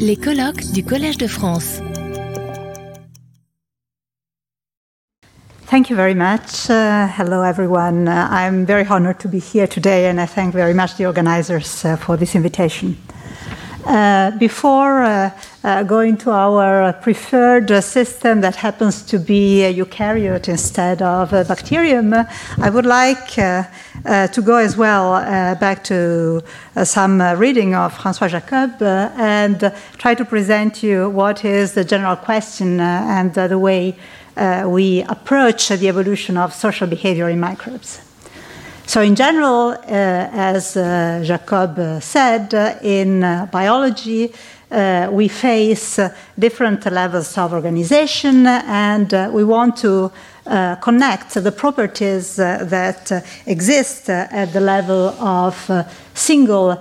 Les colloques du Collège de France. Thank you very much. Uh, hello, everyone. Uh, I'm very honored to be here today, and I thank very much the organizers uh, for this invitation. Uh, before uh, uh, going to our preferred system that happens to be a eukaryote instead of a bacterium, I would like to go as well back to some reading of François Jacob and try to present you what is the general question and the way uh, we approach the evolution of social behavior in microbes. So, in general, uh, as uh, Jacob uh, said, uh, in uh, biology, uh, we face uh, different levels of organization, and uh, we want to connect the properties that exist at the level of single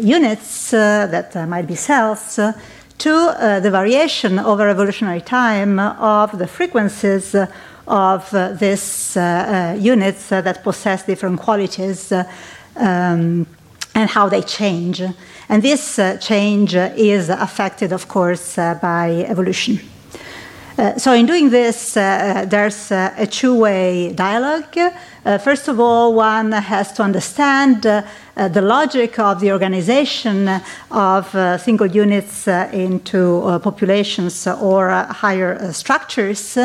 units that might be cells to uh, the variation over evolutionary time of the frequencies of uh, these uh, uh units that possess different qualities um, and how they change. And this change is affected, of course, by evolution. Uh, so, in doing this, uh, there's uh, a two way dialogue. first of all, one has to understand the logic of the organization of single units into populations or higher structures.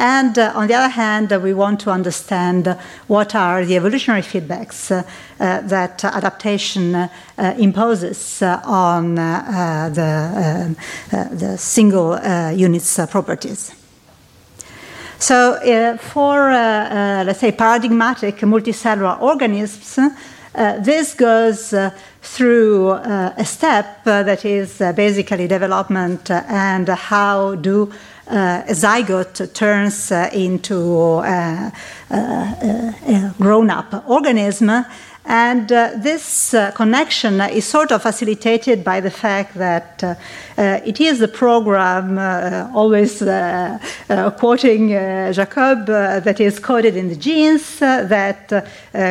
And uh, on the other hand, uh, we want to understand what are the evolutionary feedbacks uh, that adaptation uh, imposes uh, on uh, the, the, single unit's properties. So, uh, for uh, uh, let's say paradigmatic multicellular organisms, this goes through a step that is basically development and how do uh, a zygote turns uh, into uh, a grown up organism. And uh, this uh, connection is sort of facilitated by the fact that uh, it is the program, always quoting Jacob, that is coded in the genes that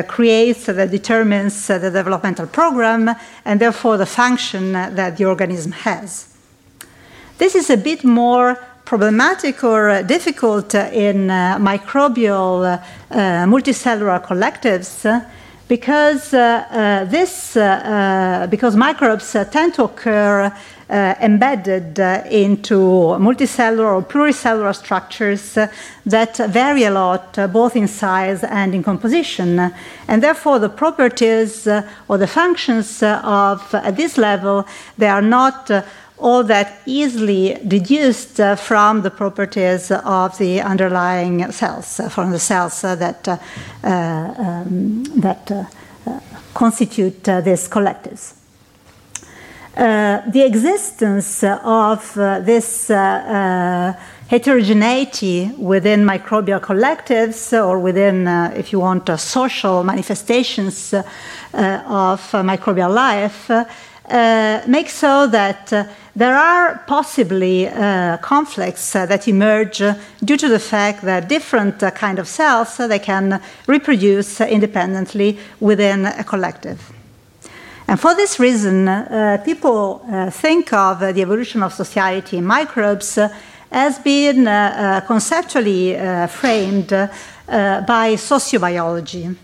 creates, that determines the developmental program, and therefore the function that the organism has. This is a bit more problematic or difficult in uh, microbial uh, multicellular collectives because uh, uh this uh, uh, because microbes tend to occur uh, embedded uh, into multicellular or pluricellular structures uh, that vary a lot, both in size and in composition. And therefore, the properties or the functions of at this level, they are not all that easily deduced uh, from the properties of the underlying cells, uh, from the cells uh, that, uh, um, that uh, uh, constitute these collectives. the existence of this heterogeneity within microbial collectives or within, if you want, social manifestations of microbial life uh, makes so that uh, there are possibly uh, conflicts uh, that emerge due to the fact that different uh, kind of cells uh, they can reproduce independently within a collective. And for this reason, people think of the evolution of society in microbes as being conceptually framed by sociobiology.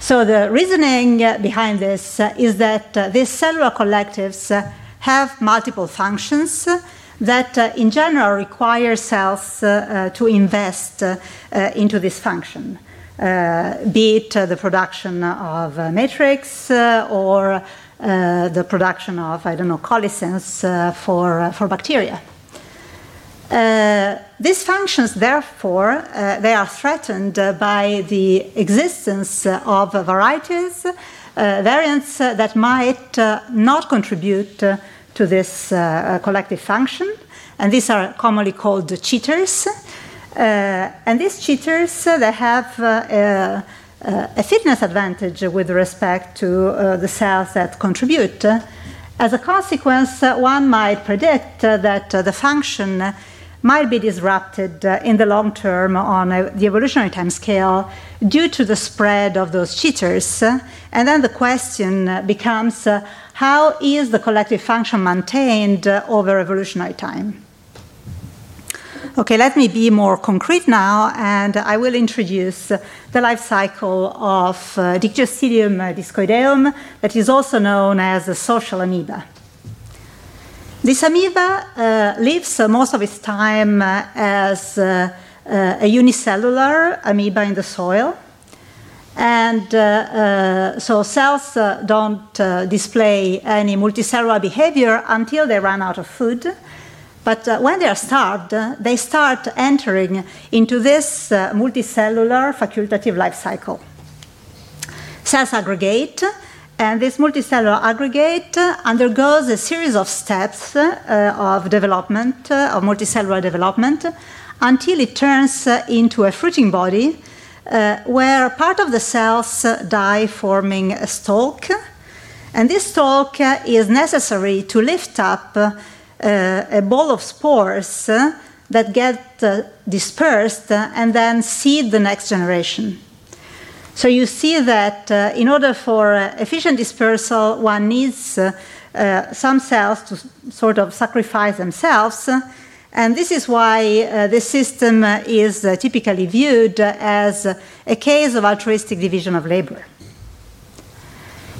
So the reasoning behind this is that uh, these cellular collectives uh, have multiple functions that uh, in general require cells to invest into this function. be it the production of matrix or the production of, I don't know, coalescence for, for bacteria. Uh, these functions, therefore, uh, they are threatened uh, by the existence of varieties, uh, Uh, variants uh, that might uh, not contribute uh, to this collective function, and these are commonly called cheaters. and these cheaters, they have a, a fitness advantage with respect to the cells that contribute. As a consequence, one might predict that the function might be disrupted uh, in the long term on uh, the evolutionary time scale due to the spread of those cheaters. and then the question becomes uh, how is the collective function maintained over evolutionary time. Okay, let me be more concrete now, and I will introduce the life cycle of uh, Dictyostelium discoideum, that is also known as the social amoeba. This amoeba uh, lives uh, most of its time uh, as uh, uh, a unicellular amoeba in the soil. And so cells don't display any multicellular behavior until they run out of food. But uh, when they are starved, uh, they start entering into this uh, multicellular facultative life cycle. Cells aggregate, and this multicellular aggregate undergoes a series of steps uh, of development, uh, of multicellular development, until it turns uh, into a fruiting body uh, where part of the cells uh, die forming a stalk. And this stalk uh, is necessary to lift up a ball of spores that get dispersed and then seed the next generation. So you see that in order for efficient dispersal, one needs some cells to sort of sacrifice themselves. And this is why uh, this system is uh, typically viewed as a case of altruistic division of labor.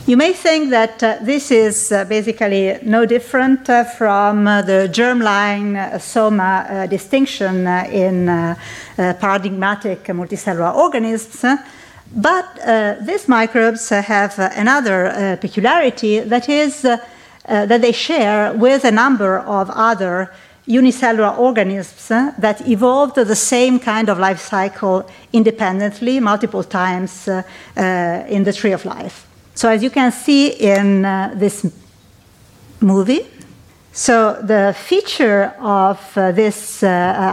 You may think that uh, this is uh, basically no different uh, from uh, the germline uh, soma uh, distinction in paradigmatic multicellular organisms. But these microbes have another peculiarity that is that they share with a number of other unicellular organisms that evolved the same kind of life cycle independently multiple times in the tree of life. So as you can see in uh, this movie, so the feature of uh, this uh,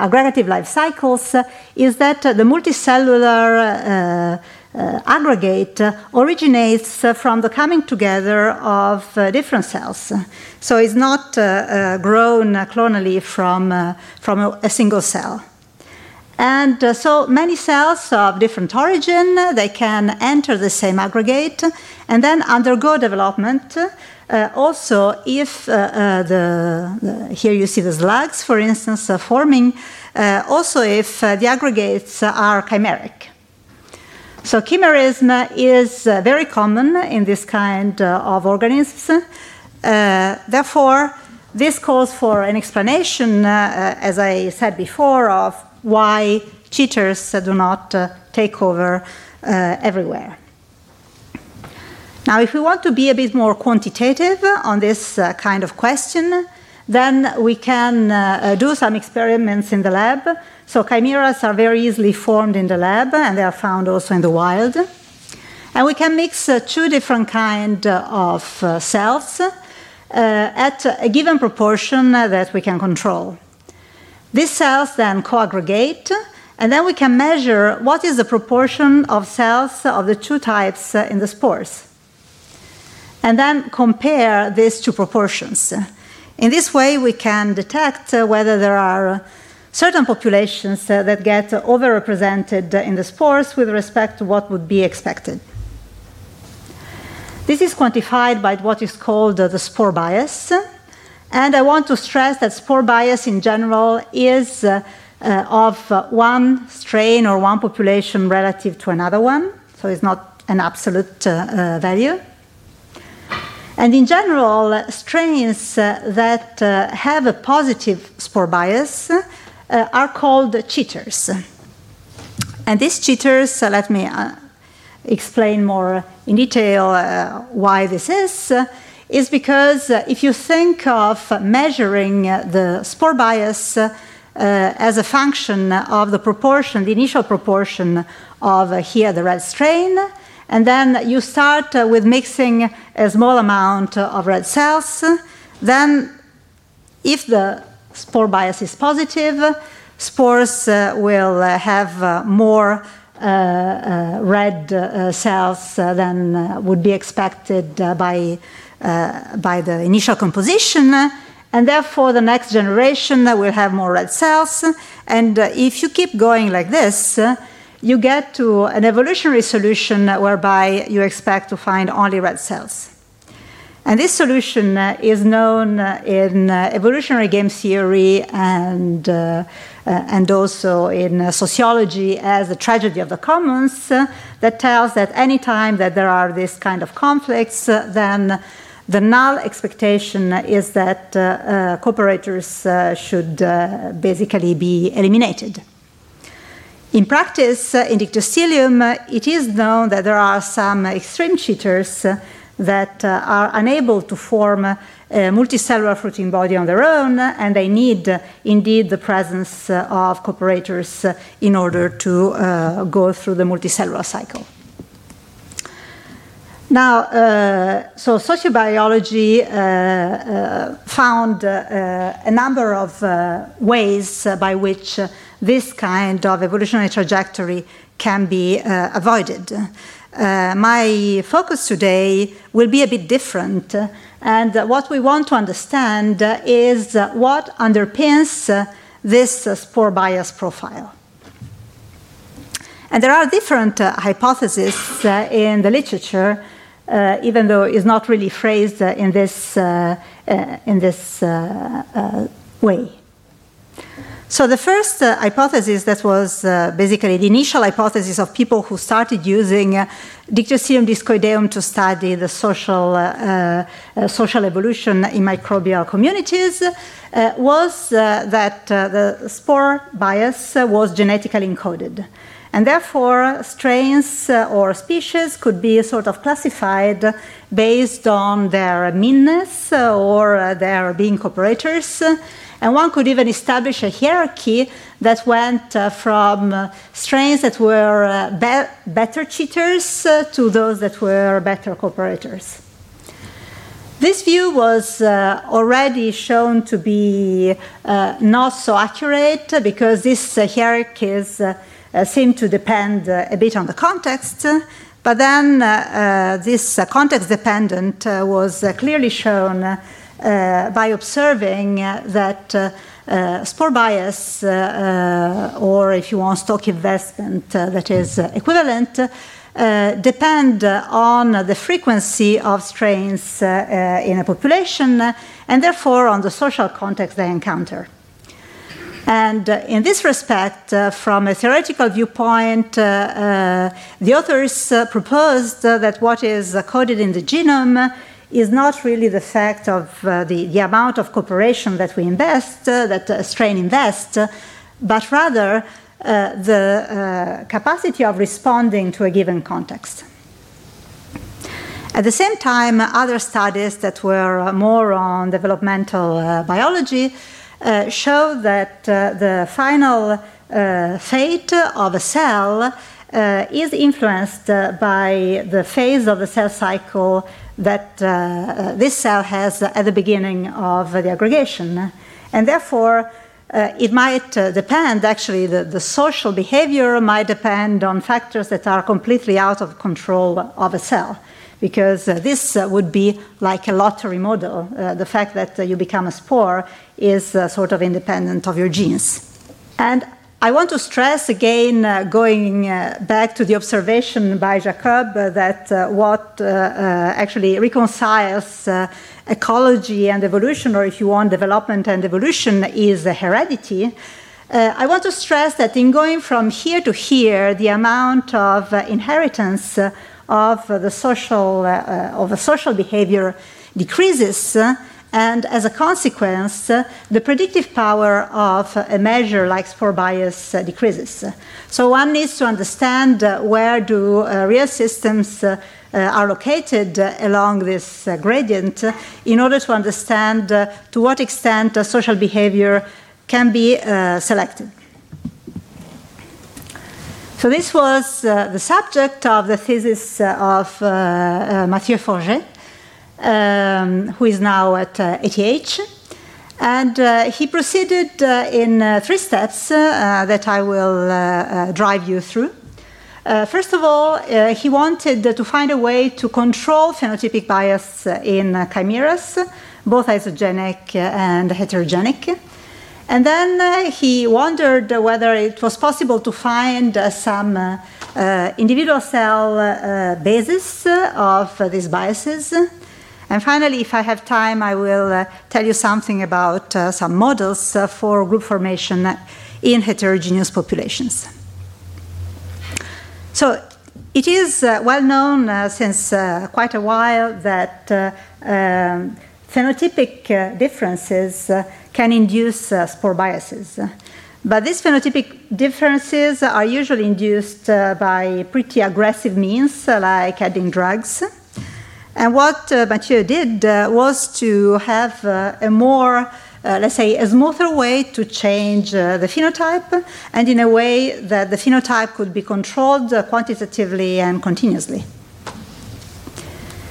aggregative life cycles is that the multicellular uh, uh, aggregate originates from the coming together of uh, different cells. So it's not grown clonally from, from a single cell. And uh, so many cells of different origin, they can enter the same aggregate and then undergo development. Uh, also, if uh, uh the, the, here you see the slugs, for instance, uh, forming, uh, also if the aggregates are chimeric. So chimerism is very common in this kind of organisms. therefore, this calls for an explanation, as I said before, of why cheaters do not uh, take over uh, everywhere. Now, if we want to be a bit more quantitative on this uh, kind of question, then we can uh, do some experiments in the lab. So chimeras are very easily formed in the lab, and they are found also in the wild. And we can mix uh, two different kinds of uh, cells at a given proportion that we can control. These cells then co-aggregate, and then we can measure what is the proportion of cells of the two types uh, in the spores. And then compare these two proportions. In this way, we can detect uh, whether there are certain populations uh, that get overrepresented in the spores with respect to what would be expected. This is quantified by what is called the spore bias. And I want to stress that spore bias in general is uh, uh, of uh, one strain or one population relative to another one, so it's not an absolute uh, uh, value. And in general, strains uh, that have a positive spore bias Uh, are called cheaters. And these cheaters, uh, let me uh, explain more in detail why this is is because uh, if you think of measuring uh, the spore bias uh, as a function of the proportion, the initial proportion of here the red strain, and then you start with mixing a small amount of red cells, then if the spore bias is positive, spores uh, will uh, have uh, more uh, uh, red uh, cells than would be expected by by the initial composition, and therefore the next generation will have more red cells. And if you keep going like this, you get to an evolutionary solution whereby you expect to find only red cells. And this solution uh, is known uh, in uh, evolutionary game theory and, uh, uh, and also in sociology as the tragedy of the commons, that tells that any time that there are this kind of conflicts, then the null expectation is that cooperators should basically be eliminated. In practice, in Dictyostelium, it is known that there are some extreme cheaters that uh, are unable to form a multicellular fruiting body on their own, and they need uh, indeed the presence uh, of cooperators in order to go through the multicellular cycle. Now, uh, so sociobiology uh, uh, found a number of ways by which this kind of evolutionary trajectory can be avoided. Uh, my focus today will be a bit different. And what we want to understand is what underpins this spore bias profile. And there are different uh, hypotheses uh, in the literature, uh, even though it's not really phrased in this, uh, uh, in this way. So the first uh, hypothesis that was uh, basically the initial hypothesis of people who started using uh, Dictyostelium discoideum to study the social, uh, uh, social evolution in microbial communities uh, was that the spore bias was genetically encoded. And therefore, strains or species could be sort of classified based on their meanness or their being cooperators and one could even establish a hierarchy that went uh, from uh, strains that were uh, be better cheaters uh, to those that were better cooperators. This view was uh, already shown to be uh, not so accurate because these hierarchies seem to depend a bit on the context. But then this context dependent was clearly shown by observing that uh, uh, spore bias, or if you want stalk investment that is equivalent, uh, depend on the frequency of strains uh, in a population and therefore on the social context they encounter. And uh, in this respect, from a theoretical viewpoint, the authors proposed that what is coded in the genome is not really the fact of uh, the, the amount of cooperation that we invest, uh, that a strain invests, but rather uh, the uh, capacity of responding to a given context. At the same time, other studies that were more on developmental uh, biology uh, show that the final fate of a cell is influenced by the phase of the cell cycle that uh, uh, this cell has at the beginning of the aggregation. And therefore, uh, it might uh, depend, actually, the, the, social behavior might depend on factors that are completely out of control of a cell. Because uh, this uh, would be like a lottery model. the fact that you become a spore is sort of independent of your genes. And I want to stress again, uh, going uh, back to the observation by Jacob, uh, that uh, what uh, uh, actually reconciles ecology and evolution, or if you want, development and evolution, is heredity. I want to stress that in going from here to here, the amount of inheritance of the social of the social behavior decreases and as a consequence, uh, the predictive power of a measure like spore bias uh, decreases. So one needs to understand uh, where do uh, real systems uh, uh, are located along this gradient in order to understand to what extent social behavior can be selected. So this was the subject of the thesis of Mathieu Forget um, who is now at uh, ETH. And uh, he proceeded uh, in uh, three steps uh, that I will uh, drive you through. first of all, he wanted to find a way to control phenotypic bias in chimeras, both isogenic and heterogenic. And then he wondered whether it was possible to find some individual cell basis of these biases And finally, if I have time, I will uh, tell you something about uh, some models uh, for group formation in heterogeneous populations. So it is uh, well known uh, since uh, quite a while that um, phenotypic differences can induce spore biases. But these phenotypic differences are usually induced by pretty aggressive means, like adding drugs. And what uh, Mathieu did uh, was to have uh, a more, uh, let's say, a smoother way to change the phenotype, and in a way that the phenotype could be controlled quantitatively and continuously.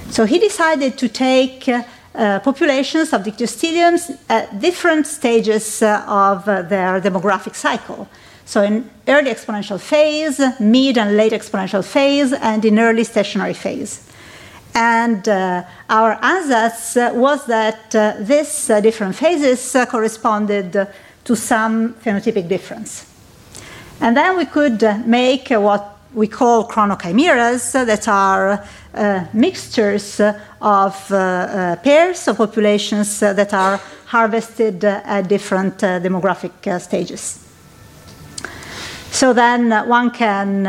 So he decided to take uh, populations of dictyosteliums at different stages uh, of uh, their demographic cycle. So, in early exponential phase, mid and late exponential phase, and in early stationary phase. And uh, our ansatz uh, was that uh, these uh, different phases uh, corresponded to some phenotypic difference. And then we could make what we call chronochimeras that are uh, mixtures of uh, uh, pairs of populations that are harvested at different demographic stages. So then one can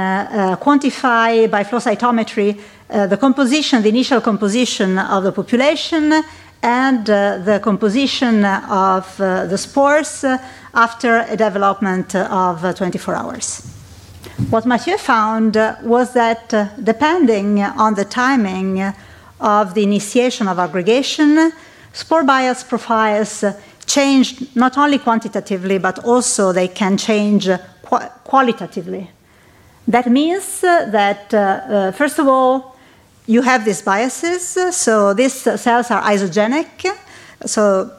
quantify by flow cytometry the composition, the initial composition of the population, and uh, the composition of uh, the spores uh, after a development of 24 hours. What Mathieu found uh, was that uh, depending on the timing of the initiation of aggregation, spore bias profiles uh, change not only quantitatively, but also they can change qu qualitatively. That means that, uh, first of all, you have these biases, so these cells are isogenic, so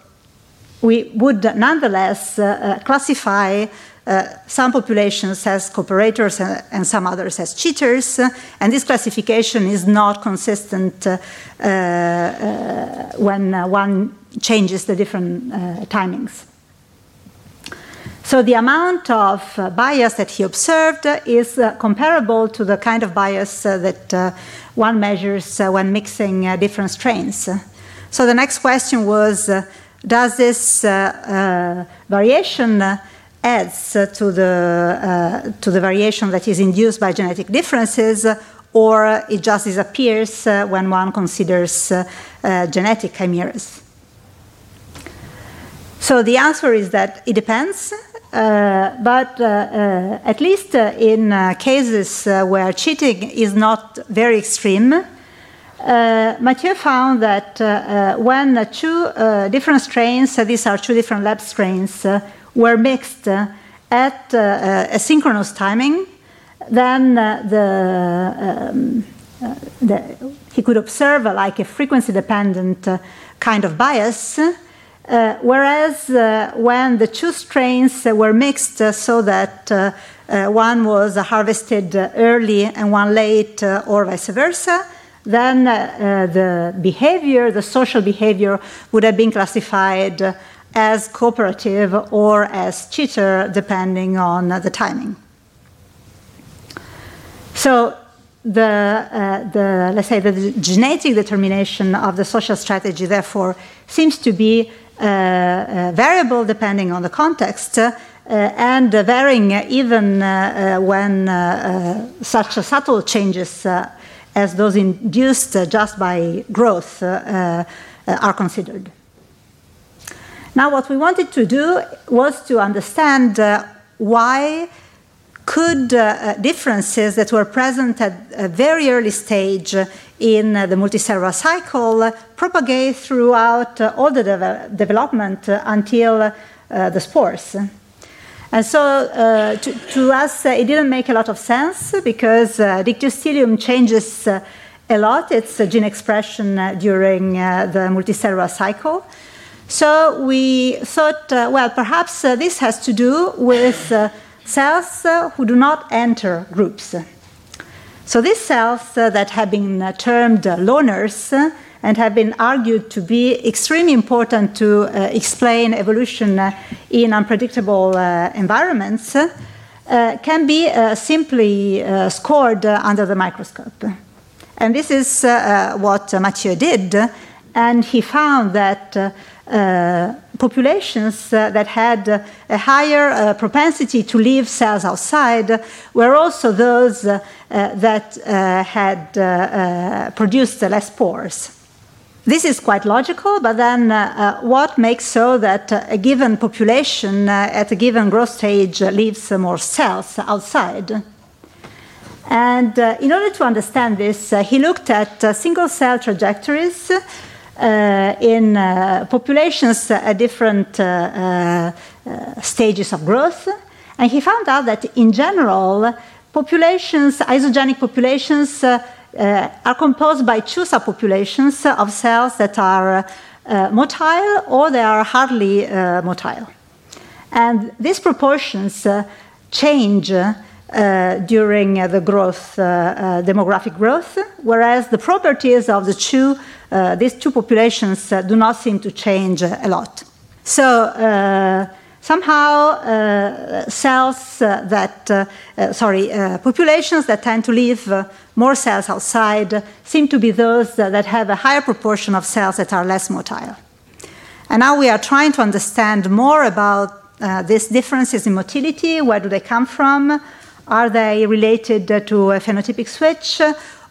we would nonetheless uh, classify uh, some populations as cooperators and, and, some others as cheaters, uh, and this classification is not consistent uh, uh when uh, one changes the different timings. So the amount of uh, bias that he observed is uh, comparable to the kind of bias uh, that one measures when mixing different strains. So the next question was, does this variation adds to the, uh, to the variation that is induced by genetic differences, or it just disappears uh, when one considers uh, genetic chimeras. So the answer is that it depends, uh, Uh, but uh, uh, at least uh, in uh, cases where cheating is not very extreme, Mathieu found that when two different strains, these are two different lab strains, were mixed uh, at uh, a synchronous timing, then uh, the, um, the, he could observe like a frequency dependent kind of bias. Uh, whereas uh, when the two strains uh, were mixed so that one was harvested early and one late, or vice versa, then the behavior, the social behavior, would have been classified as cooperative or as cheater, depending on the timing. So the, uh, the, let's say the genetic determination of the social strategy, therefore, seems to be uh, uh, variable depending on the context. Uh, and varying even uh, uh, when such subtle changes as those induced just by growth are considered. Now, what we wanted to do was to understand uh, why could uh, differences that were present at a very early stage in uh, the multicellular cycle propagate throughout uh, all the de development until uh, the spores. And so, uh, to, to, us, it didn't make a lot of sense because uh, dictyostelium changes a lot its gene expression during the multicellular cycle. So we thought, uh, well, perhaps uh, this has to do with uh, cells uh, who do not enter groups. So these cells uh, that have been uh, termed uh, loners uh, and have been argued to be extremely important to uh, explain evolution in unpredictable environments can be simply scored under the microscope. And this is what Mathieu did and he found that uh, populations uh, that had uh, a higher propensity to leave cells outside were also those that had produced less spores. This is quite logical, but then uh, what makes so that a given population uh, at a given growth stage leaves more cells outside? And uh, in order to understand this, he looked at single cell trajectories uh, in uh, populations at different uh, stages of growth. And he found out that in general, populations, isogenic populations, uh, are composed by two subpopulations of cells that are uh, motile or they are hardly uh, motile. And these proportions change Uh, during uh, the growth, uh, demographic growth, whereas the properties of the two uh, these two populations uh, do not seem to change a lot. So uh, somehow cells that, sorry, populations that tend to leave more cells outside seem to be those that have a higher proportion of cells that are less motile. And now we are trying to understand more about uh, these differences in motility. Where do they come from? Are they related to a phenotypic switch?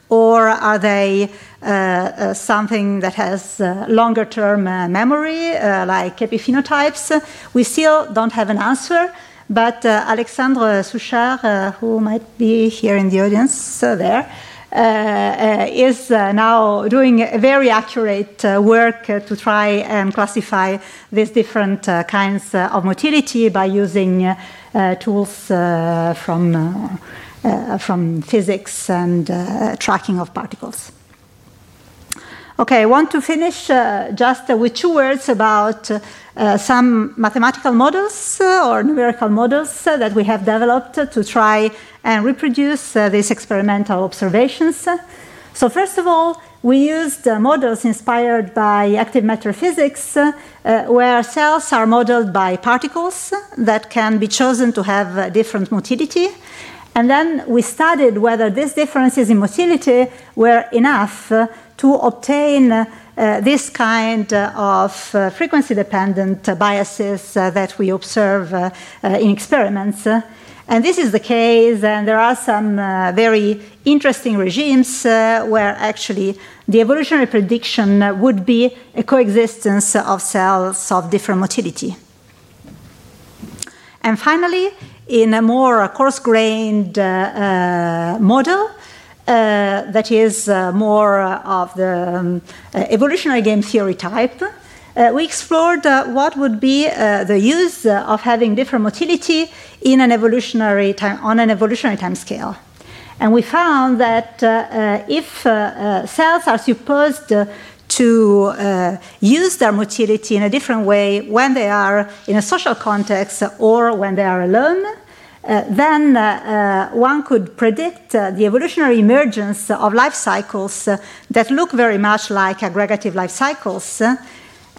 Or are they uh, uh, something that has uh, longer term uh, memory, uh, like epiphenotypes. We still don't have an answer, but uh, Alexandre Souchard, who might be here in the audience there, is now doing very accurate work to try and classify these different kinds of motility by using tools from, from physics and tracking of particles. Okay, I want to finish uh, just uh, with two words about uh, some mathematical models uh, or numerical models uh, that we have developed to try and reproduce uh, these experimental observations. So, first of all, we used models inspired by active matter physics, where cells are modeled by particles that can be chosen to have different motility. And then we studied whether these differences in motility were enough to obtain uh, this kind of uh, frequency dependent biases uh, that we observe uh, uh, in experiments. And this is the case, and there are some uh, very interesting regimes where actually the evolutionary prediction would be a coexistence of cells of different motility. And finally, in a more coarse grained model, uh, that is uh, more of the um, uh, evolutionary game theory type. Uh, we explored uh, what would be uh, the use of having different motility in an evolutionary time, on an evolutionary time scale. And we found that if cells are supposed to use their motility in a different way when they are in a social context or when they are alone, uh, then uh, uh, one could predict uh, the evolutionary emergence of life cycles uh, that look very much like aggregative life cycles.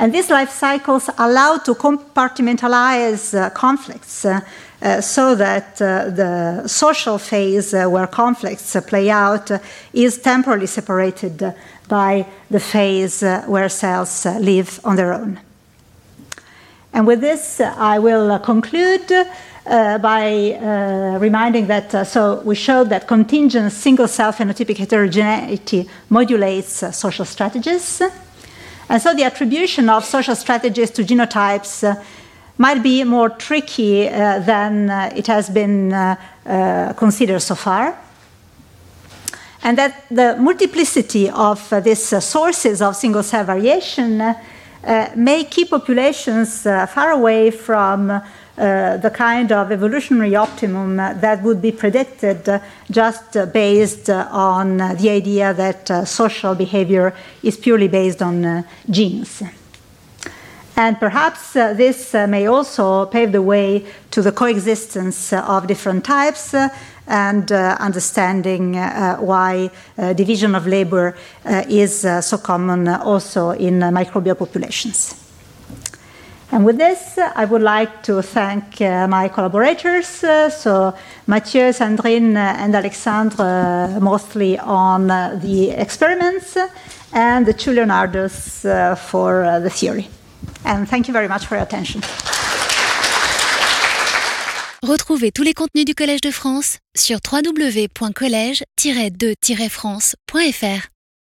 And these life cycles allow to compartmentalize uh, conflicts uh, uh, so that the social phase where conflicts play out is temporally separated by the phase where cells live on their own. And with this, I will conclude uh, by uh, reminding that uh, so we showed that contingent single cell phenotypic heterogeneity modulates uh, social strategies. And so the attribution of social strategies to genotypes uh, might be more tricky uh, than uh, it has been uh, uh, considered so far. And that the multiplicity of these sources of single cell variation may keep populations far away from uh, the kind of evolutionary optimum uh, that would be predicted uh, just uh, based uh, on uh, the idea that social behavior is purely based on genes. And perhaps uh, this uh, may also pave the way to the coexistence uh, of different types and understanding why division of labor is so common also in microbial populations. And with this, I would like to thank uh, my collaborators, uh, so Mathieu, Sandrine, uh, and Alexandre, uh, mostly on uh, the experiments, and the two Leonardos uh, for the theory. And thank you very much for your attention. Retrouvez tous les contenus du Collège de France sur www.college-de-france.fr.